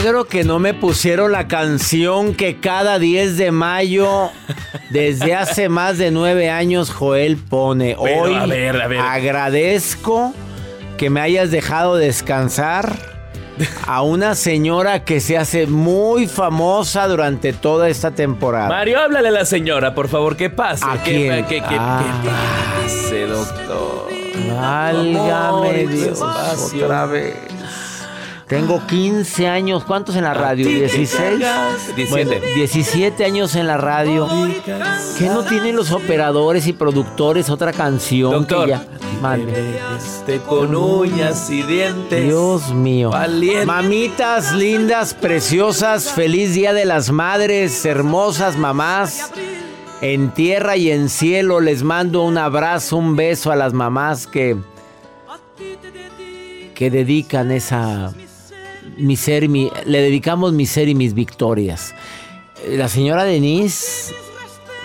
Milagro que no me pusieron la canción que cada 10 de mayo, desde hace más de nueve años, Joel pone. Pero, Hoy a ver, a ver. agradezco que me hayas dejado descansar a una señora que se hace muy famosa durante toda esta temporada. Mario, háblale a la señora, por favor, ¿qué pasa? ¿A ¿Qué, quién? qué- qué- Ah. qué pase, doctor? Válgame Dios, otra vez. Tengo 15 años, ¿cuántos en la radio? ti te 16. cargas. 17. Bueno, 17 años en la radio. ¿Qué no tienen los operadores y productores otra canción Doctor. que ya? Con uñas y dientes. Dios mío. Valiente. Mamitas lindas, preciosas, feliz Día de las Madres, hermosas mamás. En tierra y en cielo les mando un abrazo, un beso a las mamás que que dedican esa mi ser, mi, le dedicamos mi ser y mis victorias. Eh, La señora Denise,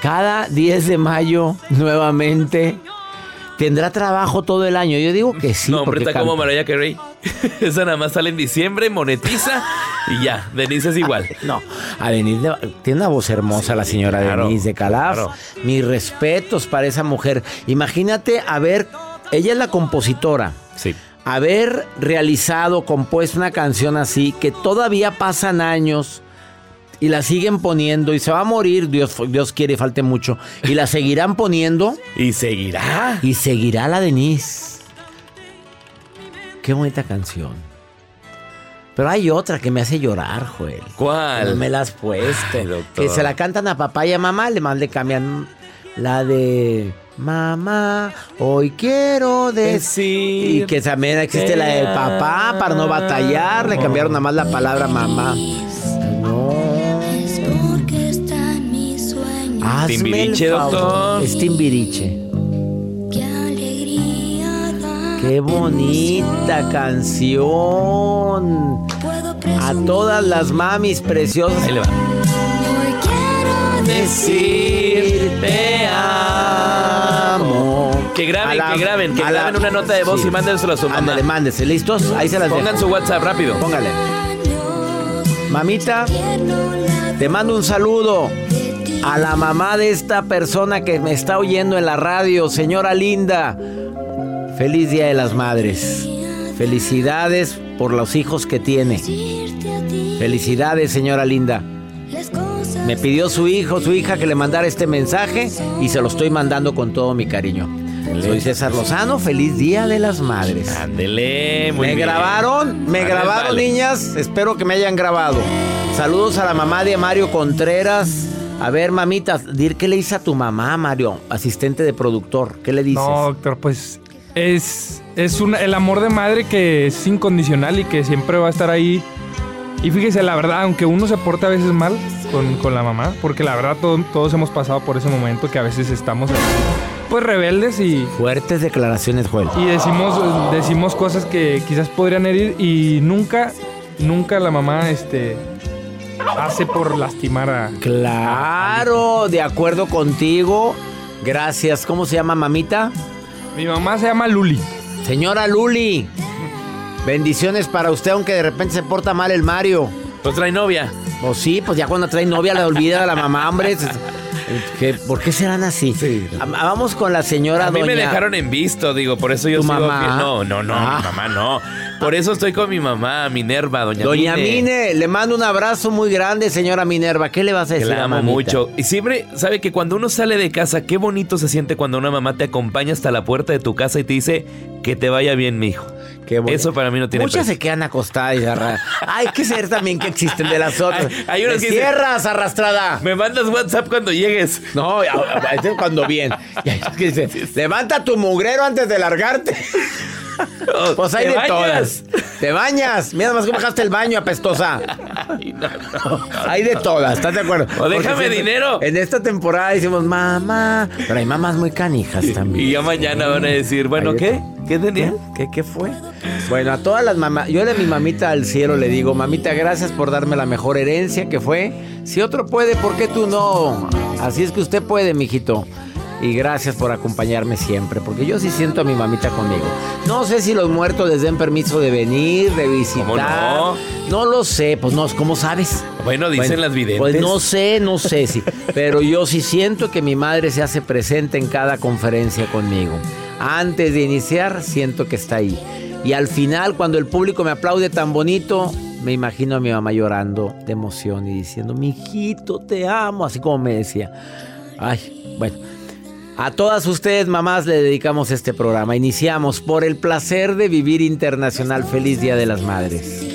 cada 10 de mayo, nuevamente, tendrá trabajo todo el año. Yo digo que sí. no, hombre, está como. Mariah Carey. Esa nada más sale en diciembre, monetiza y ya. Denise es igual. No, a Denise tiene una voz hermosa la señora claro, Denise de Calaf. claro. Mis respetos para esa mujer. Imagínate haber, ella es la compositora. Sí. Haber realizado, compuesto una canción así, que todavía pasan años y la siguen poniendo y se va a morir, Dios, Dios quiere falte mucho, y la seguirán poniendo Y seguirá. y seguirá la Denise. Qué bonita canción. Pero hay otra que me hace llorar, Joel. ¿Cuál? No me la has puesto. Ay, que se la cantan a papá y a mamá, le le cambian la de mamá, hoy quiero decir. Y que también existe la de papá para no batallar, le cambiaron nada más la palabra mamá. No. porque está en mis sueños. Hazme el Timbiriche, favor. doctor. Es Timbiriche. Qué alegría da. Qué bonita canción. Puedo A todas las mamis preciosas. Ahí le va. Hoy quiero Decir Que graben, la- que graben, que la- graben una nota de voz Sí. y mándenselo a su mamá. Ándale, mándese. ¿Listos? Ahí se las Pongan dejo. su WhatsApp rápido. Póngale. Mamita, te mando un saludo a la mamá de esta persona que me está oyendo en la radio, señora linda. Feliz Día de las Madres. Felicidades por los hijos que tiene. Felicidades, señora linda. Me pidió su hijo, su hija que le mandara este mensaje y se lo estoy mandando con todo mi cariño. Soy César Lozano, feliz Día de las Madres. Ándele, muy me bien. grabaron, me grabaron vale. niñas, espero que me hayan grabado. Saludos a la mamá de Mario Contreras. A ver, mamita, dir qué le dice a tu mamá, Mario, asistente de productor. ¿Qué le dices? No, doctor, pues es, es un, el amor de madre que es incondicional y que siempre va a estar ahí. Y fíjese, la verdad, aunque uno se porta a veces mal con, con la mamá, porque la verdad todo- todos hemos pasado por ese momento que a veces estamos así, pues rebeldes y, Fuertes declaraciones, Joel. y decimos, decimos cosas que quizás podrían herir y nunca, nunca la mamá este, hace por lastimar a... Claro, de acuerdo contigo. Gracias. ¿Cómo se llama, mamita? Mi mamá se llama Luli. Señora Luli. Bendiciones para usted, aunque de repente se porta mal el Mario. Pues trae novia. Pues sí, pues ya cuando trae novia le olvida a la mamá, hombre. Es- ¿Qué- ¿Por qué serán así? Ah, Vamos con la señora A mí me dejaron en visto, digo, por eso yo ¿Tu sigo mamá? fiel. No, no, no, Ah. mi mamá no. Por eso estoy con mi mamá, Minerva, doña, Doña Mine. Mine, le mando un abrazo muy grande, señora Minerva. ¿Qué le vas a Que decir la amo mucho. Y siempre, sabe que cuando uno sale de casa, qué bonito se siente cuando una mamá te acompaña hasta la puerta de tu casa y te dice que te vaya bien, mijo. Qué bueno. Eso para mí no tiene Muchas precio. se quedan acostadas y arra- Hay que ser también que existen de las otras. Hay- hay unas que cierras, arrastrada. Me mandas WhatsApp cuando llegues. No, este es cuando bien. Y hay que dice, levanta tu mugrero antes de largarte. Pues hay ¿Te de bañas? todas. Te bañas. Mira más cómo dejaste el baño, apestosa. Ay, no, no. Hay de todas, ¿estás de acuerdo? O déjame dinero. En esta temporada decimos mamá. Pero hay mamás muy canijas también. Y ya mañana van a decir, bueno, ¿qué? ¿Qué tenía? ¿Qué, ¿Qué fue? Bueno, a todas las mamás, yo de mi mamita al cielo le digo, mamita, gracias por darme la mejor herencia que fue. Si otro puede, ¿por qué tú no? Así es que usted puede, mijito. Y gracias por acompañarme siempre, porque yo sí siento a mi mamita conmigo. No sé si los muertos les den permiso de venir, de visitar. ¿Cómo no? No lo sé, pues no, ¿cómo sabes? Bueno, dicen las videntes. Pues no sé, no sé si. Pero yo sí siento que mi madre se hace presente en cada conferencia conmigo. Antes de iniciar, siento que está ahí. Y al final, cuando el público me aplaude tan bonito, me imagino a mi mamá llorando de emoción y diciendo, mi hijito, te amo, así como me decía. Ay, bueno. A todas ustedes, mamás, le dedicamos este programa. Iniciamos por el placer de vivir internacional. Feliz Día de las Madres.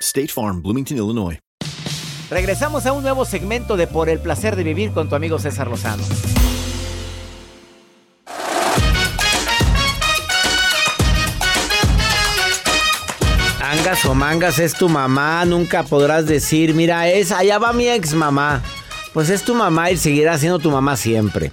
State Farm, Bloomington, Illinois. Regresamos a un nuevo segmento de Por el placer de vivir con tu amigo César Lozano. Angas o mangas es tu mamá, nunca podrás decir, mira, es allá va mi ex mamá. Pues es tu mamá y seguirá siendo tu mamá siempre.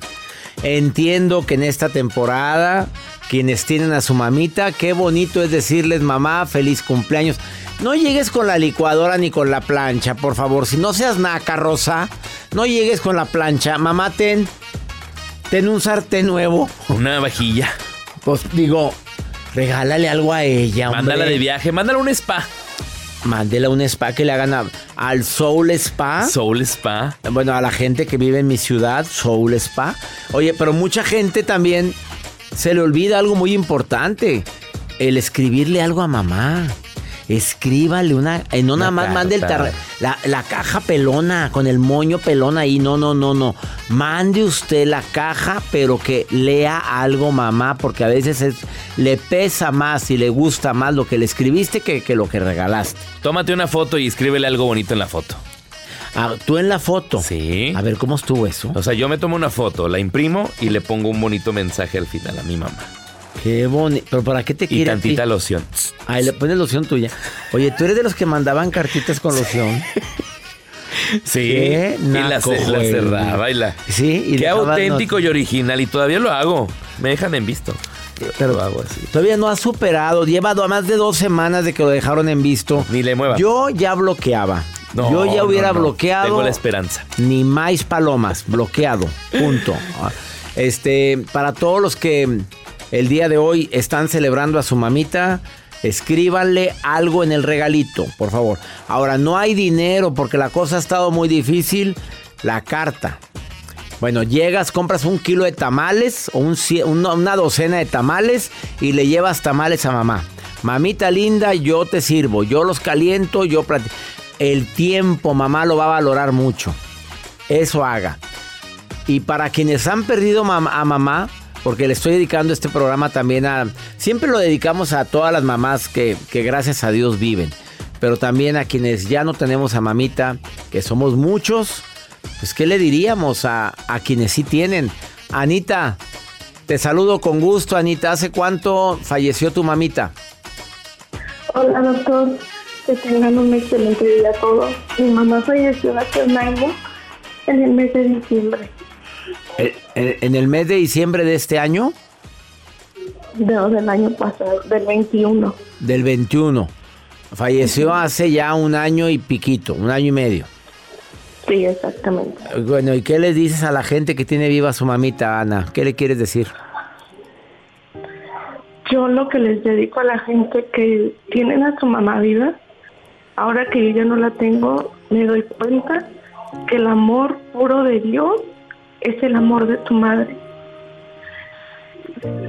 Entiendo que en esta temporada, quienes tienen a su mamita, qué bonito es decirles, mamá, feliz cumpleaños. No llegues con la licuadora ni con la plancha, por favor. Si no seas naca, Rosa, no llegues con la plancha. Mamá, ten, ten un sartén nuevo. Una vajilla. Pues digo, regálale algo a ella, hombre. Mándala de viaje, mándala a un spa. Mándela un spa que le hagan a- al Soul Spa. Soul Spa. Bueno, a la gente que vive en mi ciudad, Soul Spa. Oye, pero mucha gente también se le olvida algo muy importante. El escribirle algo a mamá. Escríbale una... eh, no Una nada más mande el tar- la, la caja pelona, con el moño pelón ahí. No, no, no, no. Mande usted la caja, pero que lea algo mamá, porque a veces es- le pesa más y le gusta más lo que le escribiste que, que lo que regalaste. Tómate una foto y escríbele algo bonito en la foto. Ah, tú en la foto. Sí. A ver, ¿cómo estuvo eso? O sea, yo me tomo una foto, la imprimo y le pongo un bonito mensaje al final a mi mamá. Qué bonito. ¿Pero para qué te Y quiere a ti? tantita loción. Ahí le pones loción tuya. Oye, tú eres de los que mandaban cartitas con loción. Sí. Qué y la, la cerraba y la... Sí, y Qué auténtico y original. Y todavía lo hago. Me dejan en visto. Pero lo hago así. Todavía no ha superado. Lleva do- más de dos semanas de que lo dejaron en visto. Ni le mueva. Yo ya bloqueaba. No, Yo ya no, hubiera no. bloqueado. Tengo la esperanza. Ni más palomas. Bloqueado. Punto. Este, para todos los que el día de hoy están celebrando a su mamita, escríbanle algo en el regalito, por favor. Ahora, no hay dinero porque la cosa ha estado muy difícil. La carta. Bueno, llegas, compras un kilo de tamales o una, docena de tamales y le llevas tamales a mamá. Mamita linda, yo te sirvo, yo los caliento, yo El tiempo, mamá lo va a valorar mucho. Eso haga. Y para quienes han perdido a mamá, porque le estoy dedicando este programa también a... Siempre lo dedicamos a todas las mamás que, que gracias a Dios viven. Pero también a quienes ya no tenemos a mamita, que somos muchos. Pues, ¿qué le diríamos a, a quienes sí tienen? Anita, te saludo con gusto, Anita. ¿Hace cuánto falleció tu mamita? Hola doctor, que tengan un excelente día a todos. Mi mamá falleció hace un año, en el mes de diciembre. Eh, ¿En el mes de diciembre de este año? No, del año pasado, del 21. Del 21. Falleció hace ya un año y piquito, un año y medio. Sí, exactamente. Bueno, ¿y qué le dices a la gente que tiene viva a su mamita, Ana? ¿Qué le quieres decir? Yo lo que les dedico a la gente que tienen a su mamá viva, ahora que yo ya no la tengo, me doy cuenta que el amor puro de Dios es el amor de tu madre.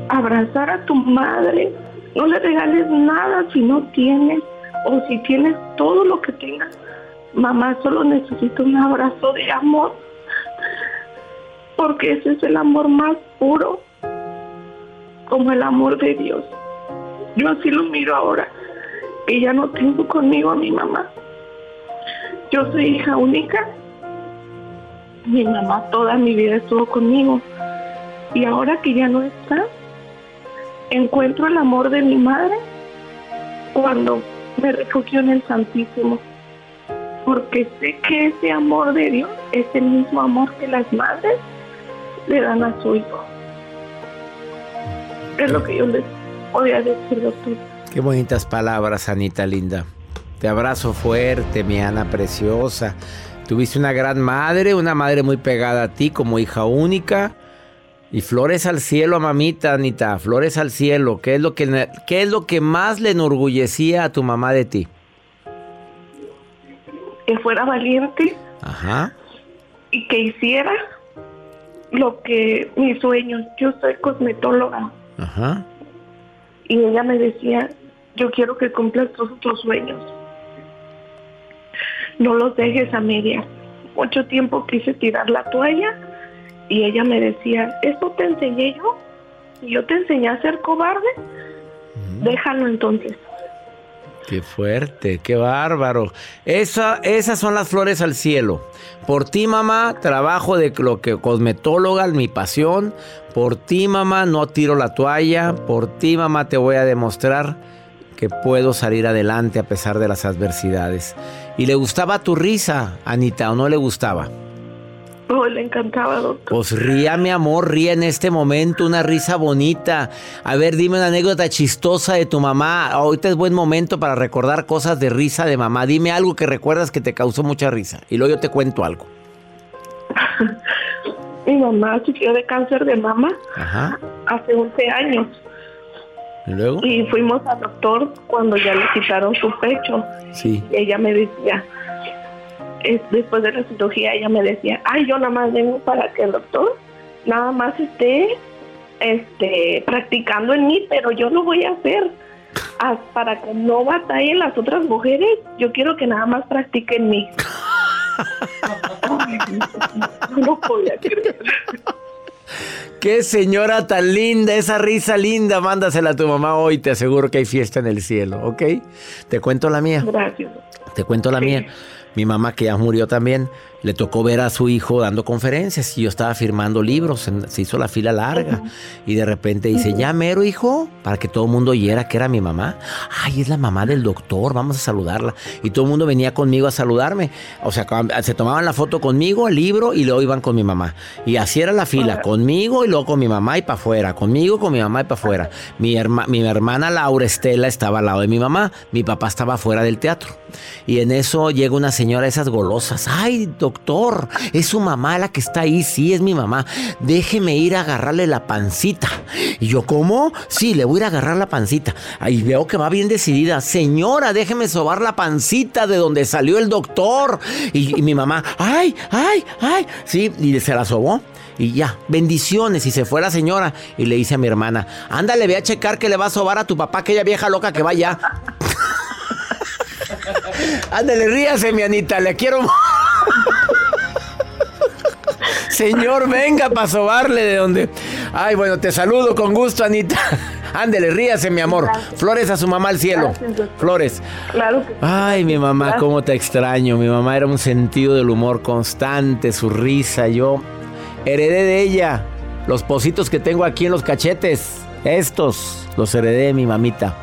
Abrazar a tu madre, no le regales nada si no tienes, o si tienes todo lo que tengas. Mamá solo necesita un abrazo de amor, porque ese es el amor más puro como el amor de Dios. Yo así lo miro ahora, que ya no tengo conmigo a mi mamá. Yo soy hija única. Mi mamá toda mi vida estuvo conmigo. Y ahora que ya no está, encuentro el amor de mi madre cuando me refugio en el Santísimo. Porque sé que ese amor de Dios es el mismo amor que las madres le dan a su hijo. Es lo que yo les podía decir, doctor. Qué bonitas palabras, Anita linda. Te abrazo fuerte, mi Ana preciosa. Tuviste una gran madre, una madre muy pegada a ti como hija única. Y flores al cielo, mamita, Anita, flores al cielo. ¿Qué es lo que, qué es lo que más le enorgullecía a tu mamá de ti? Que fuera valiente Ajá. y que hiciera lo que mis sueños. Yo soy cosmetóloga Ajá. y ella me decía, yo quiero que cumplas todos tus sueños. No los dejes a medias. Mucho tiempo quise tirar la toalla y ella me decía, ¿eso te enseñé yo? ¿Y yo te enseñé a ser cobarde? Déjalo entonces. Qué fuerte, qué bárbaro. Esa, esas son las flores al cielo. Por ti, mamá, trabajo de lo que cosmetóloga, mi pasión. Por ti, mamá, no tiro la toalla. Por ti, mamá, te voy a demostrar que puedo salir adelante a pesar de las adversidades. ¿Y le gustaba tu risa, Anita, o no le gustaba? Oh, le encantaba, doctor. Pues ría, mi amor, ría en este momento, una risa bonita. A ver, dime una anécdota chistosa de tu mamá. Ahorita es buen momento para recordar cosas de risa de mamá. Dime algo que recuerdas que te causó mucha risa. Y luego yo te cuento algo. Mi mamá sufrió de cáncer de mama Ajá. hace 11 años. ¿Y luego? Y fuimos al doctor cuando ya le quitaron su pecho. Sí. Y ella me decía, es- después de la cirugía, ella me decía, ay, yo nada más vengo para que el doctor nada más esté este, practicando en mí, pero yo lo voy a hacer. Ah, para que no batallen las otras mujeres, yo quiero que nada más practique en mí. No podía creer. Qué señora tan linda, esa risa linda. Mándasela a tu mamá hoy. Te aseguro que hay fiesta en el cielo, ¿ok? Te cuento la mía. Gracias. Te cuento la mía. mi mamá que ya murió también, le tocó ver a su hijo dando conferencias y yo estaba firmando libros, se hizo la fila larga y de repente dice, ya mero hijo, para que todo el mundo oyera que era mi mamá. Ay, es la mamá del doctor, vamos a saludarla. Y todo el mundo venía conmigo a saludarme. O sea, se tomaban la foto conmigo, el libro y luego iban con mi mamá. Y así era la fila, conmigo y luego con mi mamá y para afuera, conmigo, con mi mamá y para afuera. Mi, herma- mi hermana Laura Estela estaba al lado de mi mamá, mi papá estaba fuera del teatro. Y en eso llega una señora de esas golosas. Ay, doctor, es su mamá la que está ahí. Sí, es mi mamá. Déjeme ir a agarrarle la pancita. Y yo, ¿cómo? Sí, le voy a ir a agarrar la pancita. Ahí veo que va bien decidida. Señora, déjeme sobar la pancita de donde salió el doctor. Y, mi mamá, ay, ay, ay. Sí, y se la sobó. Y ya, bendiciones. Y se fue la señora. Y le dice a mi hermana, ándale, ve a checar que le va a sobar a tu papá, aquella vieja loca que vaya. Ándale, ríase, mi Anita, le quiero. Señor, venga para sobarle de donde. Ay, bueno, te saludo con gusto, Anita. Ándele, ríase, mi amor. Flores a su mamá al cielo. Flores. Claro que Ay, mi mamá, cómo te extraño. Mi mamá era un sentido del humor constante, su risa. Yo heredé de ella los positos que tengo aquí en los cachetes. Estos los heredé de mi mamita.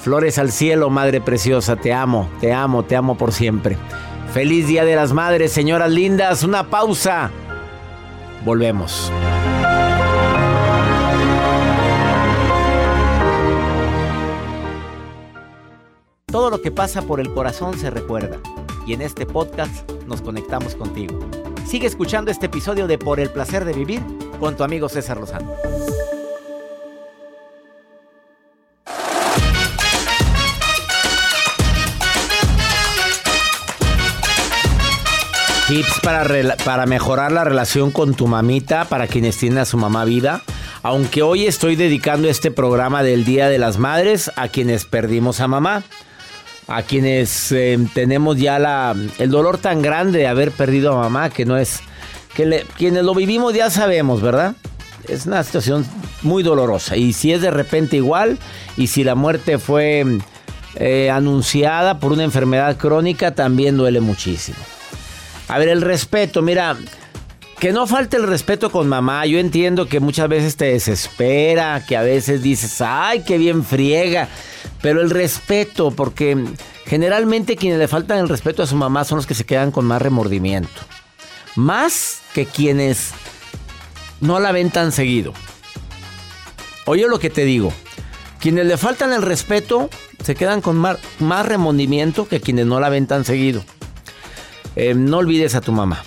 Flores al cielo, madre preciosa. Te amo, te amo, te amo por siempre. Feliz Día de las Madres, señoras lindas. Una pausa. Volvemos. Todo lo que pasa por el corazón se recuerda. Y en este podcast nos conectamos contigo. Sigue escuchando este episodio de Por el placer de vivir con tu amigo César Lozano. Tips para, para mejorar la relación con tu mamita, para quienes tienen a su mamá viva. Aunque hoy estoy dedicando este programa del Día de las Madres a quienes perdimos a mamá. A quienes eh, tenemos ya la, el dolor tan grande de haber perdido a mamá, que no es... que le- quienes lo vivimos ya sabemos, ¿verdad? Es una situación muy dolorosa. Y si es de repente igual, y si la muerte fue eh, anunciada por una enfermedad crónica, también duele muchísimo. A ver, el respeto, mira, que no falte el respeto con mamá. Yo entiendo que muchas veces te desespera, que a veces dices, ay, qué bien friega. Pero el respeto, porque generalmente quienes le faltan el respeto a su mamá son los que se quedan con más remordimiento. Más que quienes no la ven tan seguido. Oye lo que te digo. Quienes le faltan el respeto se quedan con más, más remordimiento que quienes no la ven tan seguido. Eh, no olvides a tu mamá.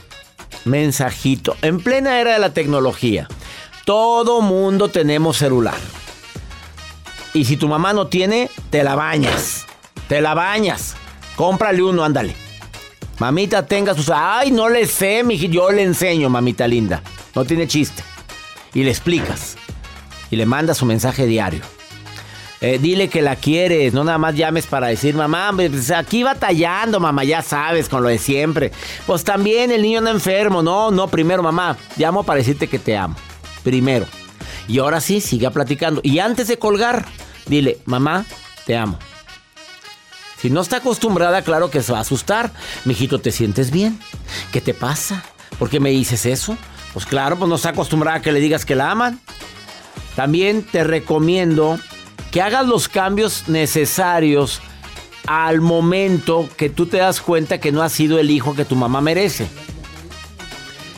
Mensajito. En plena era de la tecnología. Todo mundo tenemos celular. Y si tu mamá no tiene, te la bañas. Te la bañas. Cómprale uno, ándale. Mamita, tenga sus. Ay, no le sé, mi Yo le enseño, mamita linda. No tiene chiste. Y le explicas. Y le mandas su mensaje diario. Eh, dile que la quieres, no nada más llames para decir, mamá, pues aquí batallando, mamá, ya sabes, con lo de siempre. Pues también el niño anda enfermo, no, no, primero, mamá, llamo para decirte que te amo. Primero. Y ahora sí, siga platicando. Y antes de colgar, dile, mamá, te amo. Si no está acostumbrada, claro que se va a asustar. Mijito, ¿te sientes bien? ¿Qué te pasa? ¿Por qué me dices eso? Pues claro, pues no está acostumbrada a que le digas que la aman. También te recomiendo que hagas los cambios necesarios al momento que tú te das cuenta que no has sido el hijo que tu mamá merece.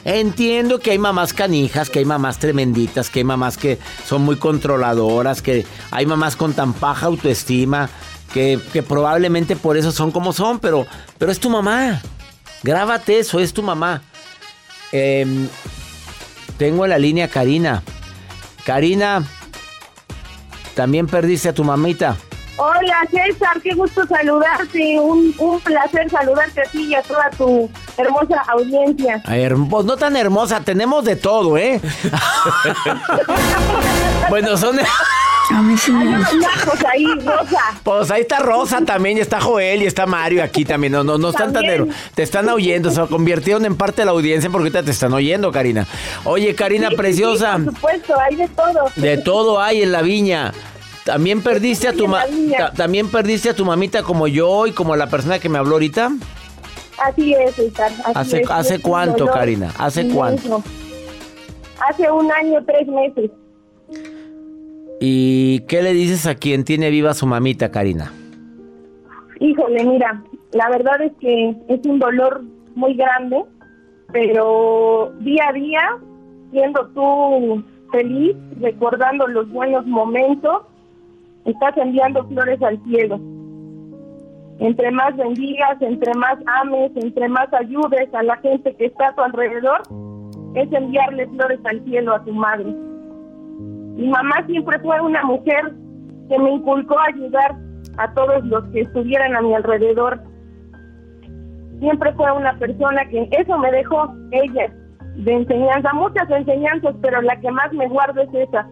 Entiendo que hay mamás canijas, que hay mamás tremenditas, que hay mamás que son muy controladoras, que hay mamás con tan baja autoestima, que, probablemente por eso son como son, pero, pero es tu mamá. Grábate eso, es tu mamá. Em, tengo en la línea Karina. Karina, también perdiste a tu mamita. Hola César, qué gusto saludarte, un, un placer saludarte a ti y a toda tu hermosa audiencia. Hermosa, no tan hermosa, tenemos de todo, ¿eh? bueno, son... Pues ahí, Rosa. Pues ahí está Rosa también, y está Joel y está Mario aquí también. No, no, no están tan Te están oyendo, se convirtieron en parte de la audiencia porque ahorita te están oyendo, Karina. Oye, Karina Sí, sí, preciosa, sí, por supuesto, hay de todo. de todo hay en la viña. También perdiste a tu ma- también perdiste a tu mamita como yo y como la persona que me habló ahorita. Así es, así ¿Hace, es. ¿hace Es cuánto, Karina? ¿Hace cuánto? Hace un año, tres meses. ¿Y qué le dices a quien tiene viva su mamita, Karina? Híjole, mira, la verdad es que es un dolor muy grande, pero día a día, siendo tú feliz, recordando los buenos momentos, estás enviando flores al cielo. Entre más bendigas, entre más ames, entre más ayudes a la gente que está a tu alrededor, es enviarle flores al cielo a tu madre. Mi mamá siempre fue una mujer que me inculcó ayudar a todos los que estuvieran a mi alrededor. Siempre fue una persona que eso me dejó ella de enseñanza, muchas enseñanzas, pero la que más me guardo es esa,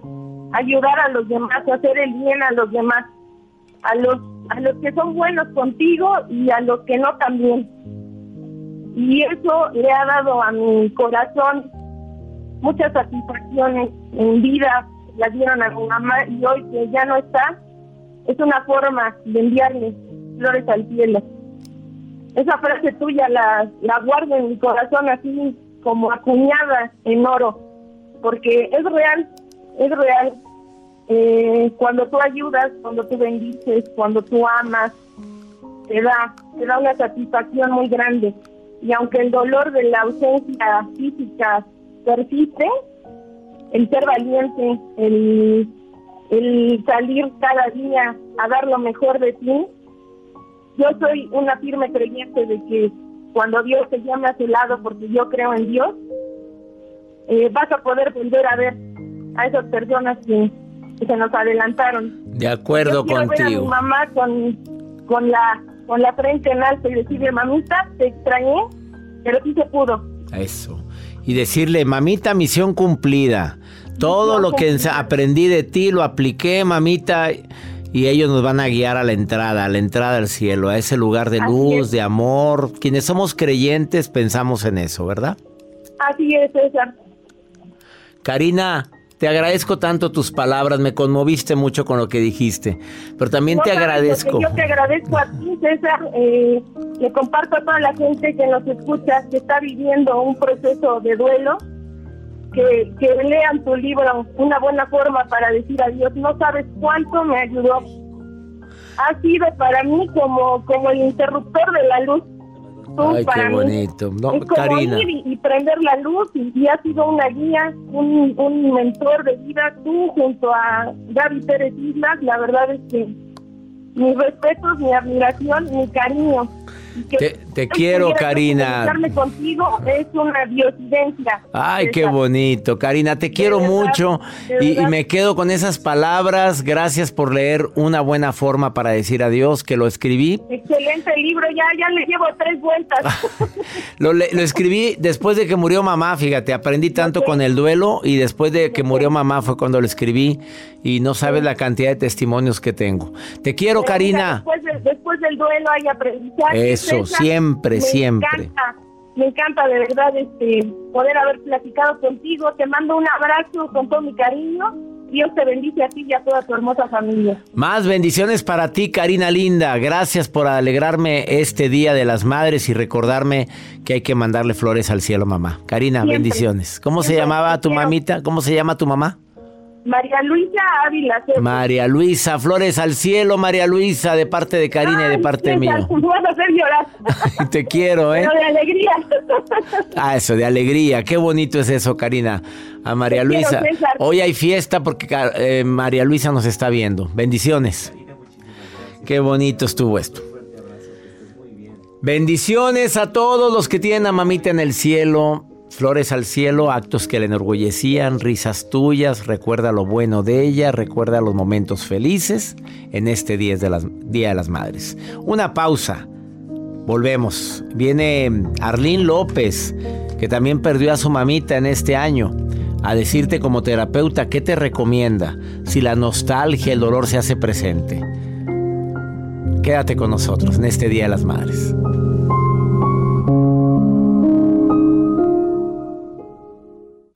ayudar a los demás, hacer el bien a los demás, a los a los que son buenos contigo y a los que no también. Y eso le ha dado a mi corazón muchas satisfacciones en vida, las dieron a mi mamá y hoy que ya no está, es una forma de enviarle flores al cielo. Esa frase tuya la, la guardo en mi corazón así como acuñada en oro, porque es real, es real. Eh, cuando tú ayudas, cuando tú bendices, cuando tú amas, te da, te da una satisfacción muy grande. Y aunque el dolor de la ausencia física persiste, el ser valiente, el, el salir cada día a dar lo mejor de ti, yo soy una firme creyente de que cuando Dios te llame a su lado, porque yo creo en Dios, eh, vas a poder volver a ver a esas personas que, que se nos adelantaron. De acuerdo Yo quiero ver a mi contigo. mamá con, con, la, con la frente en alto y decirle, mamita, te extrañé, pero sí se pudo. Eso. Y decirle, mamita, misión cumplida. Todo lo que aprendí de ti lo apliqué, mamita. Y ellos nos van a guiar a la entrada, a la entrada al cielo, a ese lugar de luz, de amor. Quienes somos creyentes pensamos en eso, ¿verdad? Así es, César. Karina, te agradezco tanto tus palabras, me conmoviste mucho con lo que dijiste, pero también No te agradezco. Yo te agradezco a ti, César. Eh, le comparto a toda la gente que nos escucha, que está viviendo un proceso de duelo, que, que lean tu libro, una buena forma para decir adiós. No sabes cuánto me ayudó. Ha sido para mí como, como el interruptor de la luz. Tú Ay, para qué mí. bonito. No, es como Karina. ir y, y prender la luz y, y ha sido una guía, un, un mentor de vida. Tú junto a Gaby Pérez Islas, la verdad es que mis respetos, mi admiración, mi cariño. Te- quiero, Karina. contigo es una diosidencia. Ay, qué bonito. Karina, te quiero verdad, mucho y, me quedo con esas palabras. Gracias por leer una buena forma para decir adiós, que lo escribí. Excelente libro, ya, ya le llevo tres vueltas. Lo, escribí después de que murió mamá, fíjate, aprendí tanto con el duelo y después de que murió mamá fue cuando lo escribí y no sabes la cantidad de testimonios que tengo. Te quiero, Karina. Después, de- después del duelo hay aprendizaje. Eso, César. siempre, Me siempre. Encanta, me encanta de verdad este poder haber platicado contigo. Te mando un abrazo con todo mi cariño. Dios te bendice a ti y a toda tu hermosa familia. Más bendiciones para ti, Karina Linda. Gracias por alegrarme este Día de las Madres y recordarme que hay que mandarle flores al cielo, mamá. Karina, Siempre. bendiciones. ¿Cómo se llamaba tu mamita? ¿Cómo se llama tu mamá? María Luisa Ávila. María Luisa, flores al cielo, María Luisa, de parte de Karina y de parte mía. Me vas a hacer llorar. Te quiero, ¿eh? Pero de alegría. Ah, eso, de alegría. Qué bonito es eso, Karina. A María Te Luisa. Hoy hay fiesta porque eh, María Luisa nos está viendo. Bendiciones. Qué bonito estuvo esto. Bendiciones a todos los que tienen a mamita en el cielo. Flores al cielo, actos que le enorgullecían, risas tuyas, recuerda lo bueno de ella, recuerda los momentos felices en este día de las, día de las Madres. Una pausa. Volvemos. Viene Arlín López, que también perdió a su mamita en este año, a decirte como terapeuta qué te recomienda si la nostalgia, el dolor se hace presente. Quédate con nosotros en este Día de las Madres.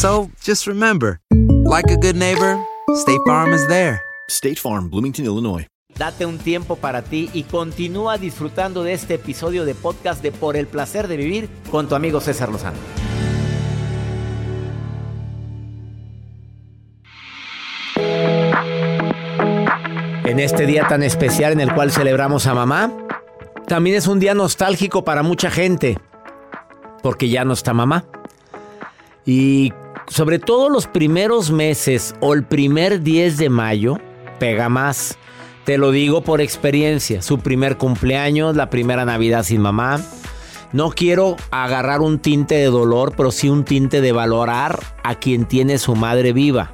So just remember, like a good neighbor, State Farm is there. State Farm, Bloomington, Illinois. Date un tiempo para ti y continúa disfrutando de este episodio de podcast de Por el placer de vivir con tu amigo César Lozano. En este día tan especial en el cual celebramos a mamá, también es un día nostálgico para mucha gente, porque ya no está mamá. Y sobre todo los primeros meses o el primer 10 de mayo, pega más. Te lo digo por experiencia, su primer cumpleaños, la primera Navidad sin mamá. No quiero agarrar un tinte de dolor, pero sí un tinte de valorar a quien tiene su madre viva.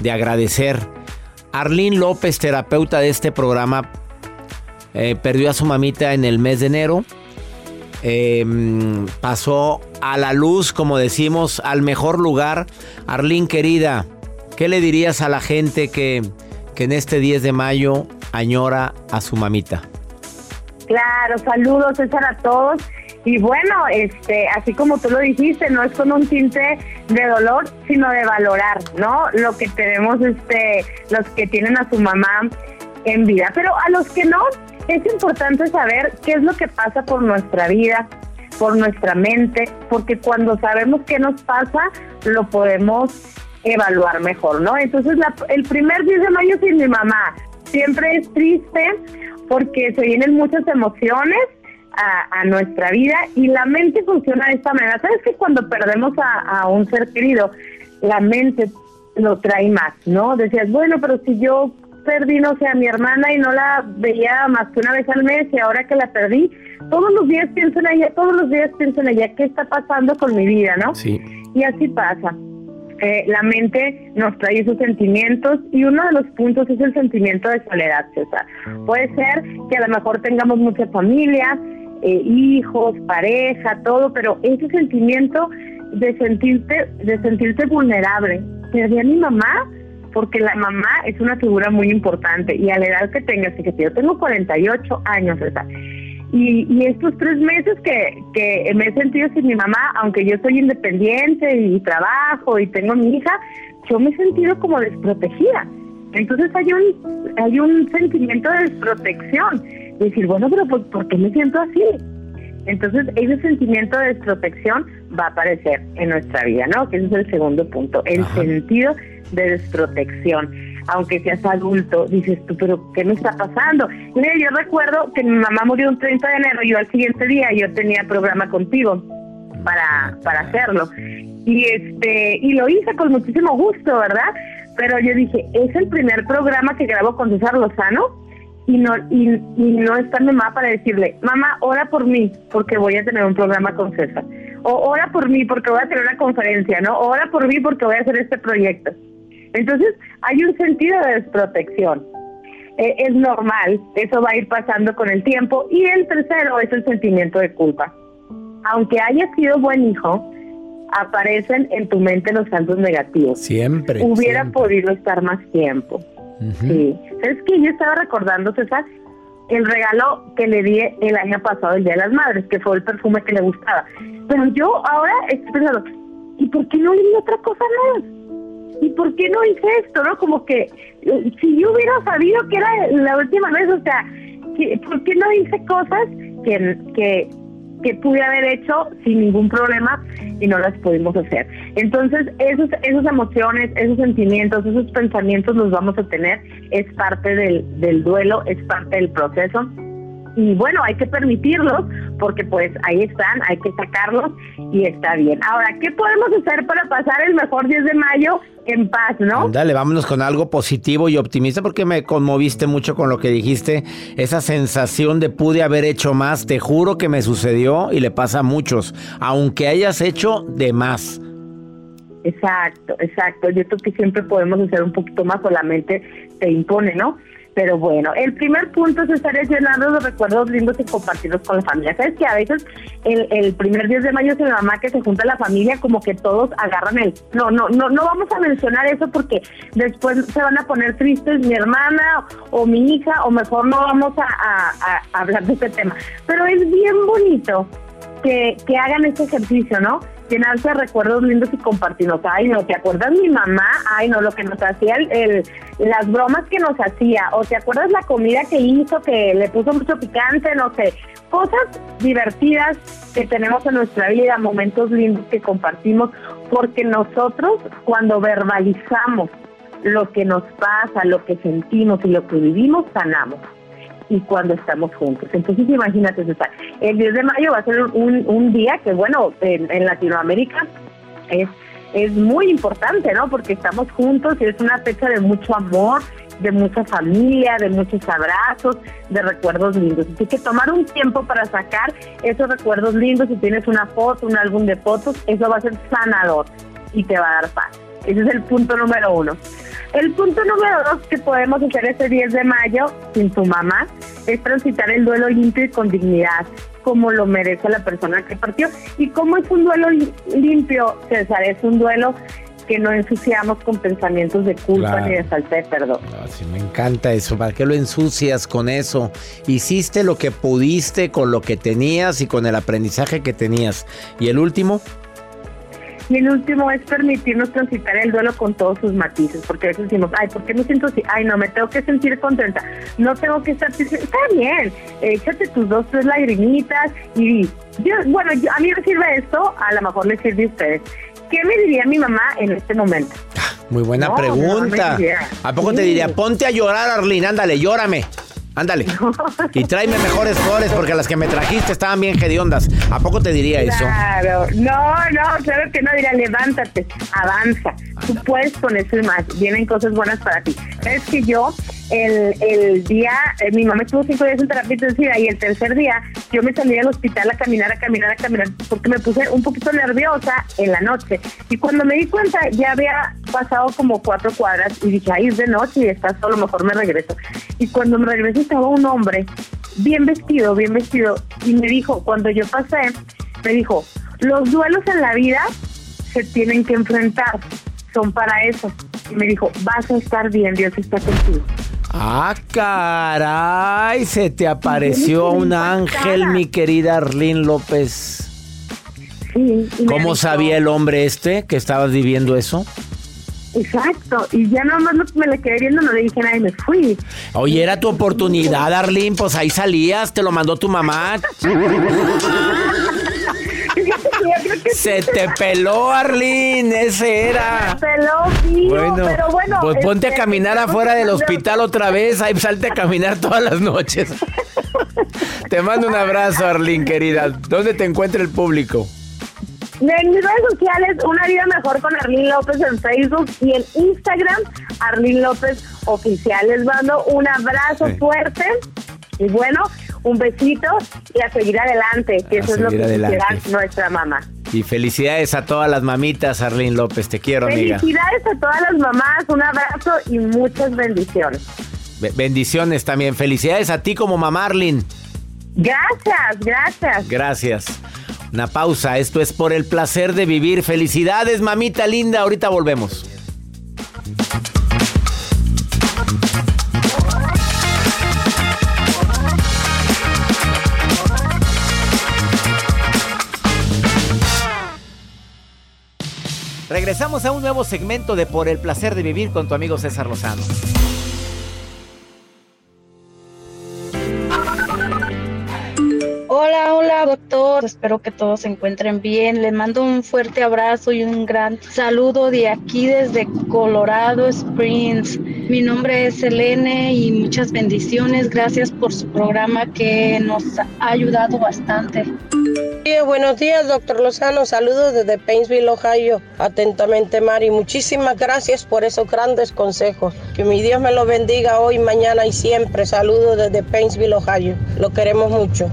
De agradecer. Arlene López, terapeuta de este programa, eh, perdió a su mamita en el mes de enero. Eh, pasó a la luz, como decimos, al mejor lugar. Arlene, querida, ¿qué le dirías a la gente que, que en este 10 de mayo añora a su mamita? Claro, saludos César a todos. Y bueno, este, así como tú lo dijiste, no es con un tinte de dolor, sino de valorar, ¿no? Lo que tenemos, este, los que tienen a su mamá en vida. Pero a los que no, es importante saber qué es lo que pasa por nuestra vida, por nuestra mente, porque cuando sabemos qué nos pasa, lo podemos evaluar mejor, ¿no? Entonces, la- el primer 10 de mayo sin mi mamá siempre es triste porque se vienen muchas emociones a, nuestra vida y la mente funciona de esta manera. ¿Sabes que cuando perdemos a un ser querido, la mente lo trae más, ¿no? Decías, bueno, pero si yo perdí, no sé, a mi hermana y no la veía más que una vez al mes y ahora que la perdí, todos los días pienso en ella, todos los días pienso en ella, ¿qué está pasando con mi vida, no? Sí. Y así pasa. Eh, la mente nos trae esos sentimientos y uno de los puntos es el sentimiento de soledad, César. Puede ser que a lo mejor tengamos mucha familia, eh, hijos, pareja, todo, pero ese sentimiento de sentirte, de sentirte vulnerable. Perdí a mi mamá porque la mamá es una figura muy importante y a la edad que tengas, fíjate, yo tengo 48 años, César. Y, y estos tres meses que, que me he sentido sin mi mamá, aunque yo soy independiente y trabajo y tengo mi hija, yo me he sentido como desprotegida. Entonces hay un, hay un sentimiento de desprotección. Decir, bueno, pero ¿por, por qué me siento así? Entonces ese sentimiento de desprotección va a aparecer en nuestra vida, ¿no? Que ese es el segundo punto, el sentido de desprotección. Aunque seas adulto, dices tú, pero ¿qué me está pasando? Mira, yo recuerdo que mi mamá murió un 30 de enero, yo al siguiente día yo tenía programa contigo para, para hacerlo. Y este y lo hice con muchísimo gusto, ¿verdad? Pero yo dije, es el primer programa que grabo con César Lozano y no y, y no está mi mamá para decirle, mamá, ora por mí porque voy a tener un programa con César. O ora por mí porque voy a tener una conferencia, ¿no? Ora por mí porque voy a hacer este proyecto. Entonces, hay un sentido de desprotección. Eh, es normal, eso va a ir pasando con el tiempo. Y el tercero es el sentimiento de culpa. Aunque hayas sido buen hijo, aparecen en tu mente los saldos negativos. Siempre. Hubiera siempre. podido estar más tiempo. Sí. ¿Sabes qué? Yo estaba recordando, César, el regalo que le di el año pasado, el Día de las Madres, que fue el perfume que le gustaba. Pero yo ahora estoy pensando, ¿y por qué no le di otra cosa más? ¿Y por qué no hice esto, no? Como que si yo hubiera sabido que era la última vez, o sea, que- ¿por qué no hice cosas que, que que pude haber hecho sin ningún problema y no las pudimos hacer. Entonces, esos, esas emociones, esos sentimientos, esos pensamientos los vamos a tener, es parte del, del duelo, es parte del proceso y bueno, hay que permitirlos porque pues ahí están, hay que sacarlos y está bien. Ahora, ¿qué podemos hacer para pasar el mejor 10 de mayo en paz, no? Dale, vámonos con algo positivo y optimista porque me conmoviste mucho con lo que dijiste, esa sensación de pude haber hecho más, te juro que me sucedió y le pasa a muchos, aunque hayas hecho de más. Exacto, exacto. Yo creo que siempre podemos hacer un poquito más, solamente te impone, ¿no? Pero bueno, el primer punto es estar llenando los recuerdos lindos y compartirlos con la familia. Sabes que a veces el, el primer 10 de mayo es la mamá que se junta la familia, como que todos agarran el. No, no, no, no vamos a mencionar eso porque después se van a poner tristes mi hermana o mi hija, o mejor no vamos a, a hablar de este tema. Pero es bien bonito que, que hagan este ejercicio, ¿no? Llenarse de recuerdos lindos y compartirnos. Ay, no, ¿te acuerdas mi mamá? Ay, no, lo que nos hacía, el, las bromas que nos hacía. O ¿te acuerdas la comida que hizo, que le puso mucho picante? No sé. Cosas divertidas que tenemos en nuestra vida, momentos lindos que compartimos, porque nosotros cuando verbalizamos lo que nos pasa, lo que sentimos y lo que vivimos, sanamos y cuando estamos juntos. Entonces imagínate, César, el 10 de mayo va a ser un, un día que, bueno, en, en Latinoamérica es, es muy importante, ¿no? Porque estamos juntos y es una fecha de mucho amor, de mucha familia, de muchos abrazos, de recuerdos lindos. Así que tomar un tiempo para sacar esos recuerdos lindos, si tienes una foto, un álbum de fotos, eso va a ser sanador y te va a dar paz. Ese es el punto número uno. El punto número dos que podemos hacer este 10 de mayo sin tu mamá es transitar el duelo limpio y con dignidad, como lo merece la persona que partió. ¿Y cómo es un duelo limpio, César? Es un duelo que no ensuciamos con pensamientos de culpa ni de falta de perdón. sí, me encanta eso. ¿Para qué lo ensucias con eso? Hiciste lo que pudiste con lo que tenías y con el aprendizaje que tenías. ¿Y el último? Y el último es permitirnos transitar el duelo con todos sus matices, porque a veces decimos, ay, ¿por qué me siento así? Ay, no, me tengo que sentir contenta, no tengo que estar. Está bien, échate tus dos, tres lagrimitas y yo, bueno, a mí me sirve esto, a lo mejor le sirve a ustedes. ¿Qué me diría mi mamá en este momento? Muy buena pregunta. ¿A poco te diría, ponte a llorar, Arlene, ándale, llórame? Ándale. Y tráeme mejores flores porque las que me trajiste estaban bien hediondas. ¿A poco te diría eso? Claro. No, no, claro que no. Diría, levántate, avanza. Tú puedes con eso y más. Vienen cosas buenas para ti. Es que yo, el, el día, eh, mi mamá estuvo cinco días en terapia intensiva y el tercer día yo me salí del hospital a caminar, a caminar, a caminar, porque me puse un poquito nerviosa en la noche. Y cuando me di cuenta, ya había pasado como cuatro cuadras y dije, ay, es de noche y está solo, mejor me regreso. Y cuando me regresé estaba un hombre bien vestido, bien vestido, y me dijo, cuando yo pasé, me dijo, los duelos en la vida se tienen que enfrentar, son para eso. Y me dijo, vas a estar bien, Dios está contigo. Ah, caray, se te apareció un ángel, mi querida Arlene López. Sí, ¿Cómo dijo- sabía el hombre este que estabas viviendo eso? Exacto, y ya nomás no- me le quedé viendo, no le dije nada y me fui. Oye, era tu oportunidad, Arlene, pues ahí salías, te lo mandó tu mamá. Se te peló, Arlene, ese era. Peló, tío, Bueno, pero bueno. pues ponte a este, caminar estamos afuera del hablando- hospital otra vez, ahí salte a caminar todas las noches. Te mando un abrazo, Arlene, querida. ¿Dónde te encuentra el público? En mis redes sociales, Una Vida Mejor con Arlene López en Facebook y en Instagram, Arlene López Oficial. Les mando un abrazo Sí. fuerte y bueno, un besito y a seguir adelante, que A eso es lo que quisiera nuestra mamá. Y felicidades a todas las mamitas, Arlene López. Te quiero, amiga. Felicidades a todas las mamás, un abrazo y muchas bendiciones. Be- bendiciones también. Felicidades a ti como mamá, Arlene. Gracias, gracias. Gracias. Una pausa. Esto es por el placer de vivir. Felicidades, mamita linda. Ahorita volvemos. Regresamos a un nuevo segmento de Por el placer de vivir con tu amigo César Lozano. Hola, doctor. Espero que todos se encuentren bien. Le mando un fuerte abrazo y un gran saludo de aquí desde Colorado Springs. Mi nombre es Selene y muchas bendiciones. Gracias por su programa que nos ha ayudado bastante. buenos días, doctor Lozano. Saludos desde Painesville, Ohio. Atentamente, Mari. Muchísimas gracias por esos grandes consejos. Que mi Dios me los bendiga hoy, mañana y siempre. Saludos desde Painesville, Ohio. Lo queremos mucho.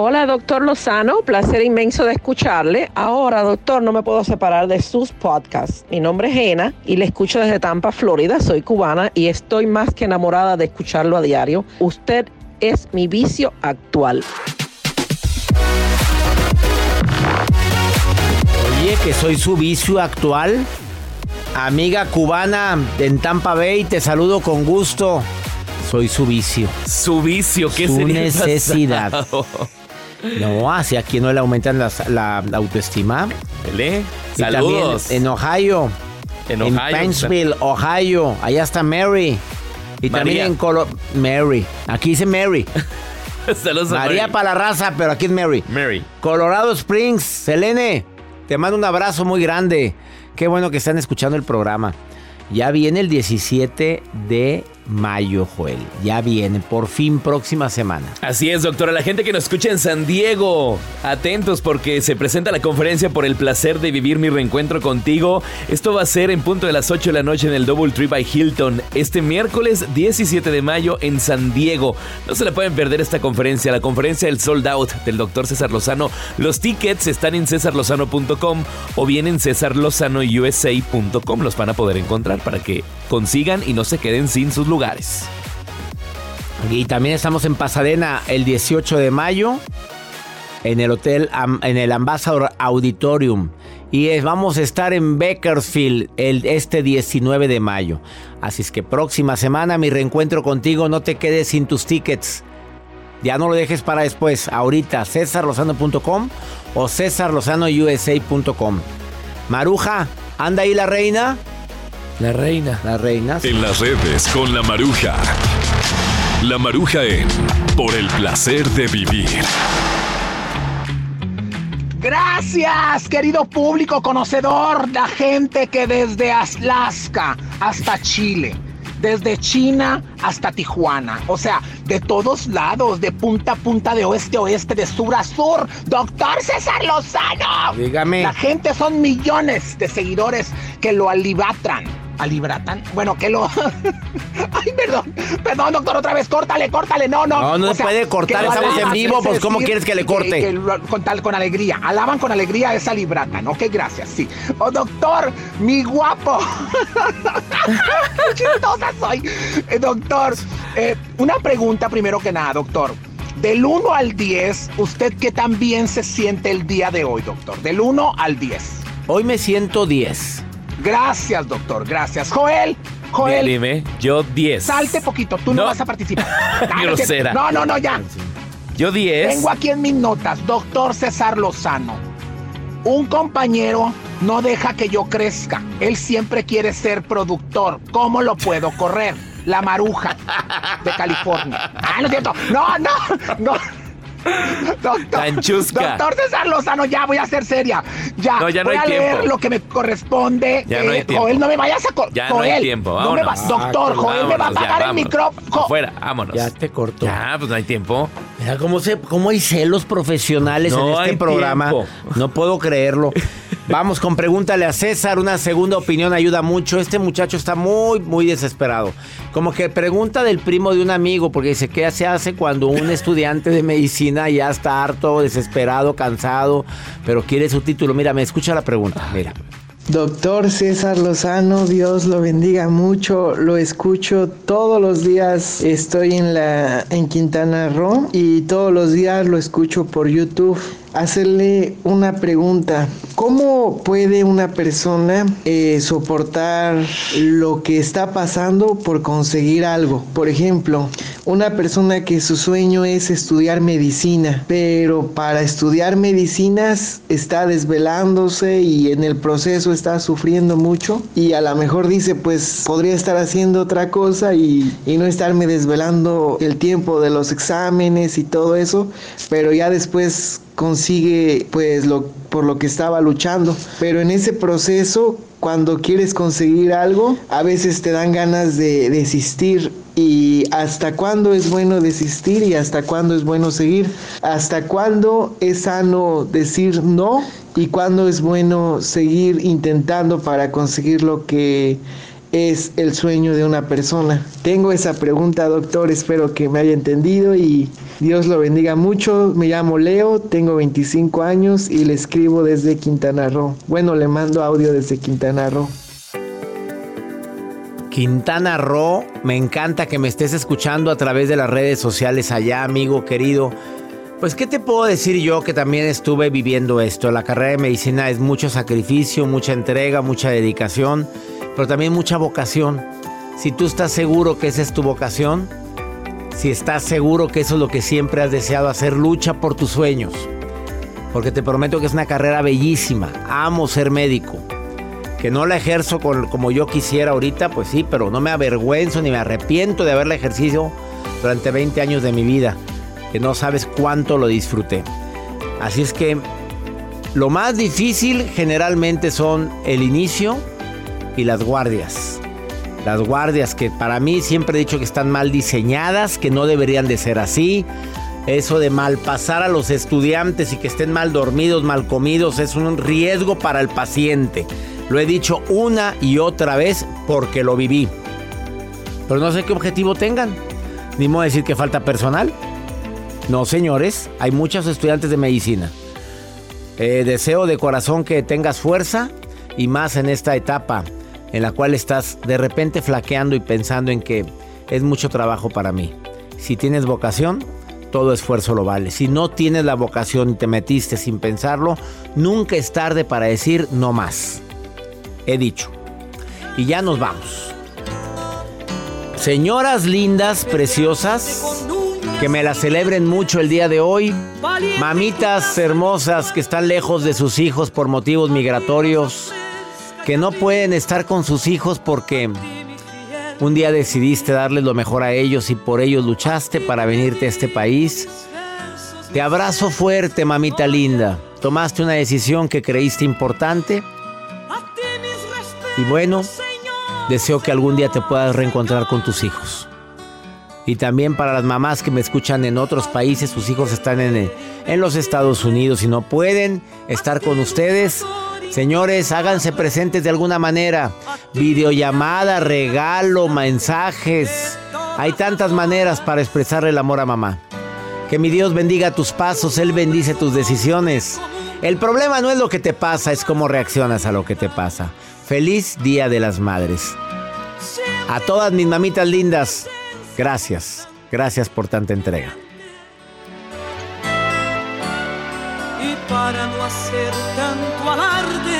Hola, doctor Lozano. Placer inmenso de escucharle. Ahora, doctor, no me puedo separar de sus podcasts. Mi nombre es Ena y le escucho desde Tampa, Florida. Soy cubana y estoy más que enamorada de escucharlo a diario. Usted es mi vicio actual. Oye, que soy su vicio actual. Amiga cubana en Tampa Bay, te saludo con gusto. Soy su vicio. Su vicio, ¿qué Su sería necesidad. pasado? No, así aquí no le aumentan las- la, la autoestima. Vele. Y Saludos. también en Ohio. En En Ohio. Paintsville, Ohio. Allá está Mary. Y María. también en Colo Mary. Aquí dice Mary. Saludos a María Mary. para la raza, pero aquí es Mary. Mary. Colorado Springs, Selene, te mando un abrazo muy grande. Qué bueno que están escuchando el programa. Ya viene el 17 de mayo, Joel. Ya viene, por fin, próxima semana. Así es, doctora. La gente que nos escucha en San Diego, atentos porque se presenta la conferencia por el placer de vivir mi reencuentro contigo. Esto va a ser en punto de las 8 de la noche en el Double Tree by Hilton, este miércoles 17 de mayo en San Diego. No se la pueden perder esta conferencia, la conferencia del Sold Out del doctor César Lozano. Los tickets están en cesarlozano.com o bien en cesarlozanousa.com. Los van a poder encontrar para que consigan y no se queden sin sus lugares. Y también estamos en Pasadena el 18 de mayo en el hotel, en el Ambassador Auditorium. Y vamos a estar en Bakersfield el, este 19 de mayo. Así es que próxima semana mi reencuentro contigo, no te quedes sin tus tickets. Ya no lo dejes para después, ahorita, cesarlozano.com o cesarlozanousa.com. Maruja, ¿anda ahí la reina? La reina. La reina. En las redes con la maruja. La maruja en Por el placer de vivir. Gracias, querido público conocedor, la gente que desde Alaska hasta Chile, desde China hasta Tijuana, o sea, de todos lados, de punta a punta, de oeste a oeste, de sur a sur. Doctor César Lozano. Dígame. La gente son millones de seguidores que lo alibatran. ¿Alibratan? Bueno, que lo... Ay, perdón, perdón, doctor, otra vez, córtale, córtale, no, no. No, no se puede cortar, estamos en vivo, pues, ¿cómo quieres que le corte? que lo- con, tal, con alegría, alaban con alegría esa libratan, ok, gracias, sí. Oh, doctor, mi guapo. Qué chistosa soy. Eh, doctor, eh, una pregunta primero que nada, doctor. Del 1 al 10, ¿usted qué tan bien se siente el día de hoy, doctor? Del 1 al 10. Hoy me siento 10. Gracias, doctor, gracias. Joel, Joel, Dime, yo 10. salte poquito, tú no, vas a participar. Grosera. no, no, no, ya. Yo 10. Tengo aquí en mis notas, doctor César Lozano. Un compañero no deja que yo crezca. Él siempre quiere ser productor. ¿Cómo lo puedo correr? La maruja de California. Ah, no es cierto. No, no, no. Doctor, Tanchusca. doctor César Lozano, ya voy a ser seria. Ya, No, ya no voy hay a leer tiempo. lo que me corresponde. Ya no hay Eh, tiempo. Joel, no me vayas a co- Ya no hay Joel, tiempo, no me va- vámonos. Doctor, Joel me va a apagar el micrófono. Afuera, vámonos. Ya te cortó. Ya, pues no hay tiempo. Mira cómo, se, cómo hay celos profesionales No en este hay programa. tiempo. No puedo creerlo. Vamos con pregúntale a César. Una segunda opinión ayuda mucho. Este muchacho está muy, muy desesperado. Como que pregunta del primo de un amigo, porque dice, ¿qué se hace cuando un estudiante de medicina ya está harto, desesperado, cansado, pero quiere su título? Mira, me escucha la pregunta. Mira. Doctor César Lozano, Dios lo bendiga mucho. Lo escucho todos los días. Estoy en la en Quintana Roo y todos los días lo escucho por YouTube. Hacerle una pregunta. ¿Cómo puede una persona eh, soportar lo que está pasando por conseguir algo? Por ejemplo, una persona que su sueño es estudiar medicina, pero para estudiar medicinas está desvelándose y en el proceso está sufriendo mucho y a lo mejor dice pues podría estar haciendo otra cosa y, y no estarme desvelando el tiempo de los exámenes y todo eso, pero ya después consigue pues lo por lo que estaba luchando, pero en ese proceso cuando quieres conseguir algo, a veces te dan ganas de desistir. Y hasta cuándo es bueno desistir y hasta cuándo es bueno seguir, hasta cuándo es sano decir no y cuándo es bueno seguir intentando para conseguir lo que es el sueño de una persona? Tengo esa pregunta, doctor, espero que me haya entendido y Dios lo bendiga mucho. Me llamo Leo, tengo 25 años y le escribo desde Quintana Roo. Bueno, le mando audio desde Quintana Roo. Quintana Roo, me encanta que me estés escuchando a través de las redes sociales allá, amigo querido. Pues, ¿qué te puedo decir yo que también estuve viviendo esto? La carrera de medicina es mucho sacrificio, mucha entrega, mucha dedicación pero también mucha vocación. Si tú estás seguro que esa es tu vocación, si estás seguro que eso es lo que siempre has deseado hacer, lucha por tus sueños. Porque te prometo que es una carrera bellísima. Amo ser médico. Que no la ejerzo como yo quisiera ahorita, pues sí, pero no me avergüenzo ni me arrepiento de haberla ejercido durante 20 años de mi vida. Que no sabes cuánto lo disfruté. Así es que lo más difícil generalmente son el inicio, y las guardias. Las guardias que para mí siempre he dicho que están mal diseñadas, que no deberían de ser así. Eso de malpasar a los estudiantes y que estén mal dormidos, mal comidos, es un riesgo para el paciente. Lo he dicho una y otra vez porque lo viví. Pero no sé qué objetivo tengan. Ni modo decir que falta personal. No, señores, hay muchos estudiantes de medicina. Eh, deseo de corazón que tengas fuerza y más en esta etapa en la cual estás de repente flaqueando y pensando en que es mucho trabajo para mí. Si tienes vocación, todo esfuerzo lo vale. Si no tienes la vocación y te metiste sin pensarlo, nunca es tarde para decir no más. He dicho. Y ya nos vamos. Señoras lindas, preciosas, que me la celebren mucho el día de hoy. Mamitas hermosas que están lejos de sus hijos por motivos migratorios que no pueden estar con sus hijos porque un día decidiste darles lo mejor a ellos y por ellos luchaste para venirte a este país. Te abrazo fuerte, mamita linda. Tomaste una decisión que creíste importante. Y bueno, deseo que algún día te puedas reencontrar con tus hijos. Y también para las mamás que me escuchan en otros países, sus hijos están en, en los Estados Unidos y no pueden estar con ustedes. Señores, háganse presentes de alguna manera. Videollamada, regalo, mensajes. Hay tantas maneras para expresar el amor a mamá. Que mi Dios bendiga tus pasos, Él bendice tus decisiones. El problema no es lo que te pasa, es cómo reaccionas a lo que te pasa. Feliz Día de las Madres. A todas mis mamitas lindas, gracias. Gracias por tanta entrega. para no hacer tanto alarde.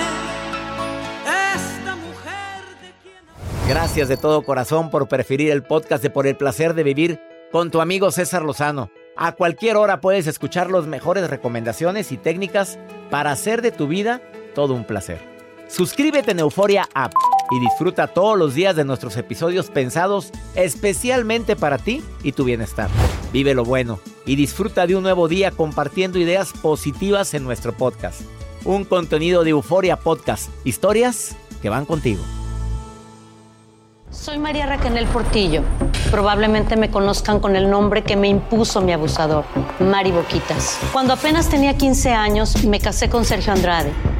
Esta mujer de quien... Gracias de todo corazón por preferir el podcast de Por el placer de vivir con tu amigo César Lozano. A cualquier hora puedes escuchar las mejores recomendaciones y técnicas para hacer de tu vida todo un placer. Suscríbete en Euforia App y disfruta todos los días de nuestros episodios pensados especialmente para ti y tu bienestar. Vive lo bueno y disfruta de un nuevo día compartiendo ideas positivas en nuestro podcast. Un contenido de Euforia Podcast, historias que van contigo. Soy María Raquel Portillo. Probablemente me conozcan con el nombre que me impuso mi abusador, Mari Boquitas. Cuando apenas tenía 15 años, me casé con Sergio Andrade,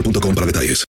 boostmobile.com para detalles.